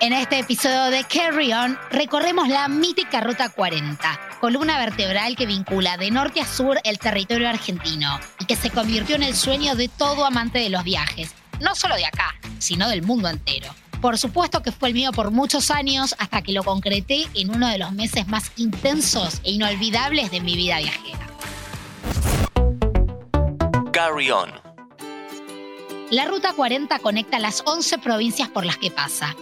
En este episodio de Carry On recorremos la mítica Ruta 40, columna vertebral que vincula de norte a sur el territorio argentino y que se convirtió en el sueño de todo amante de los viajes, no solo de acá, sino del mundo entero. Por supuesto que fue el mío por muchos años hasta que lo concreté en uno de los meses más intensos e inolvidables de mi vida viajera. Carry On. La Ruta 40 conecta las 11 provincias por las que pasa.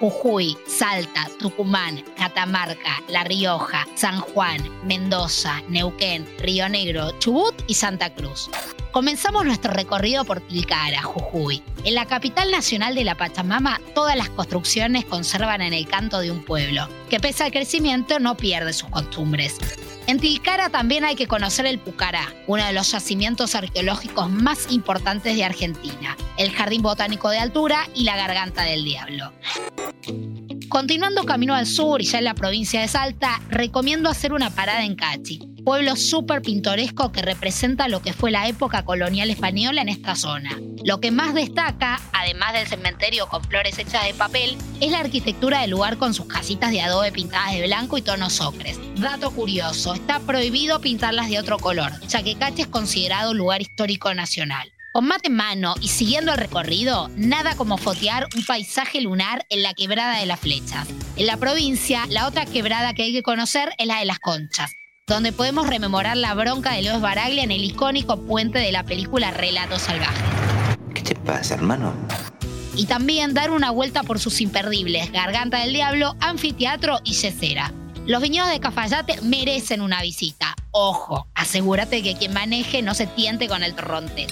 Jujuy, Salta, Tucumán, Catamarca, La Rioja, San Juan, Mendoza, Neuquén, Río Negro, Chubut y Santa Cruz. Comenzamos nuestro recorrido por Tilcara, Jujuy. En la capital nacional de la Pachamama, todas las construcciones conservan en el canto de un pueblo, que pese al crecimiento no pierde sus costumbres. En Tilcara también hay que conocer el Pucará, uno de los yacimientos arqueológicos más importantes de Argentina, el Jardín Botánico de Altura y la Garganta del Diablo. Continuando camino al sur y ya en la provincia de Salta, recomiendo hacer una parada en Cachi, pueblo súper pintoresco que representa lo que fue la época colonial española en esta zona. Lo que más destaca, además del cementerio con flores hechas de papel, es la arquitectura del lugar con sus casitas de adobe pintadas de blanco y tonos ocres. Dato curioso, está prohibido pintarlas de otro color, ya que Cachi es considerado lugar histórico nacional. Con mate en mano y siguiendo el recorrido, nada como fotear un paisaje lunar en la quebrada de las flechas. En la provincia, la otra quebrada que hay que conocer es la de las conchas, donde podemos rememorar la bronca de Leo Baraglia en el icónico puente de la película Relatos Salvajes. ¿Qué te pasa, hermano? Y también dar una vuelta por sus imperdibles Garganta del Diablo, Anfiteatro y Yesera. Los viñedos de Cafayate merecen una visita. Ojo, asegúrate que quien maneje no se tiente con el torronte.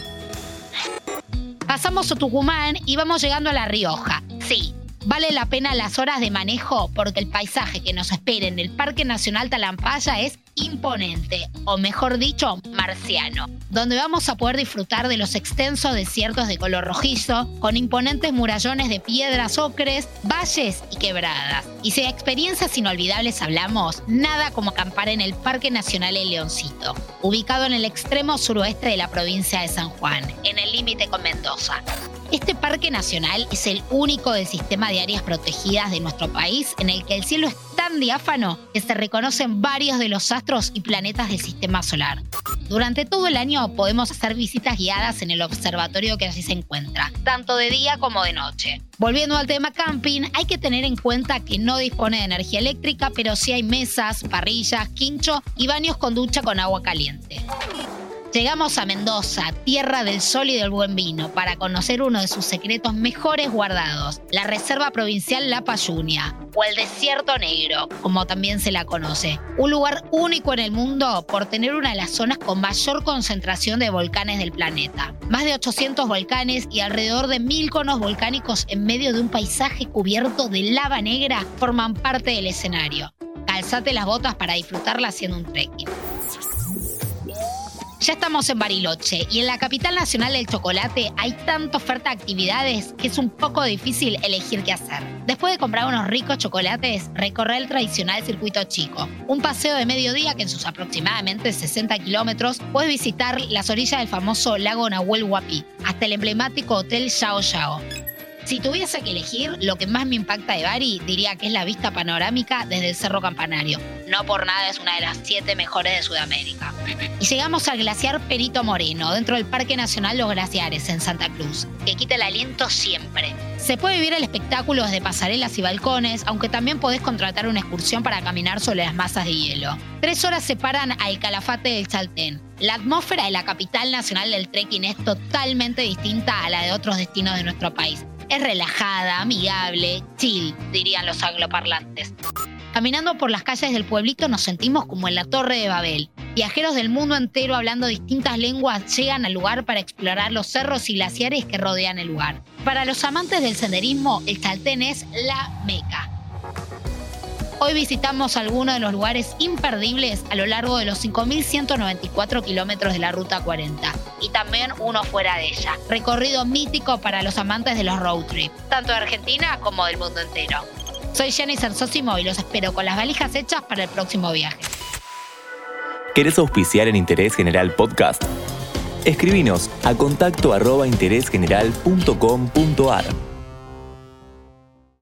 Pasamos a Tucumán y vamos llegando a La Rioja. Sí, Vale la pena las horas de manejo porque el paisaje que nos espera en el Parque Nacional Talampaya es imponente, o mejor dicho, marciano, donde vamos a poder disfrutar de los extensos desiertos de color rojizo, con imponentes murallones de piedras ocres, valles y quebradas. Y si de experiencias inolvidables hablamos, nada como acampar en el Parque Nacional El Leoncito, ubicado en el extremo suroeste de la provincia de San Juan, en el límite con Mendoza. Este parque nacional es el único del sistema de áreas protegidas de nuestro país en el que el cielo es tan diáfano que se reconocen varios de los astros y planetas del sistema solar. Durante todo el año podemos hacer visitas guiadas en el observatorio que allí se encuentra, tanto de día como de noche. Volviendo al tema camping, hay que tener en cuenta que no dispone de energía eléctrica, pero sí hay mesas, parrillas, quincho y baños con ducha con agua caliente. Llegamos a Mendoza, tierra del sol y del buen vino, para conocer uno de sus secretos mejores guardados, la Reserva Provincial La Payunia, o el Desierto Negro, como también se la conoce. Un lugar único en el mundo por tener una de las zonas con mayor concentración de volcanes del planeta. Más de 800 volcanes y alrededor de mil conos volcánicos en medio de un paisaje cubierto de lava negra forman parte del escenario. Calzate las botas para disfrutarla haciendo un trekking. Ya estamos en Bariloche y en la capital nacional del chocolate hay tanta oferta de actividades que es un poco difícil elegir qué hacer. Después de comprar unos ricos chocolates, recorrer el tradicional circuito chico, un paseo de mediodía que en sus aproximadamente 60 kilómetros puedes visitar las orillas del famoso lago Nahuel Huapi, hasta el emblemático hotel Xiao Xiao. Si tuviese que elegir, lo que más me impacta de Bari diría que es la vista panorámica desde el Cerro Campanario. No por nada es una de las siete mejores de Sudamérica. Y llegamos al glaciar Perito Moreno, dentro del Parque Nacional Los Glaciares, en Santa Cruz, que quita el aliento siempre. Se puede vivir el espectáculo desde pasarelas y balcones, aunque también podés contratar una excursión para caminar sobre las masas de hielo. Tres horas separan al Calafate del Chaltén. La atmósfera de la capital nacional del trekking es totalmente distinta a la de otros destinos de nuestro país. Es relajada, amigable, chill, dirían los angloparlantes. Caminando por las calles del pueblito nos sentimos como en la Torre de Babel. Viajeros del mundo entero hablando distintas lenguas llegan al lugar para explorar los cerros y glaciares que rodean el lugar. Para los amantes del senderismo, el Chaltén es la meca. Hoy visitamos algunos de los lugares imperdibles a lo largo de los 5.194 kilómetros de la Ruta 40 y también uno fuera de ella. Recorrido mítico para los amantes de los road trip, tanto de Argentina como del mundo entero. Soy Jenny Sersosimo y los espero con las valijas hechas para el próximo viaje. ¿Querés auspiciar en Interés General Podcast? Escribinos a contacto arroba interésgeneral.com.ar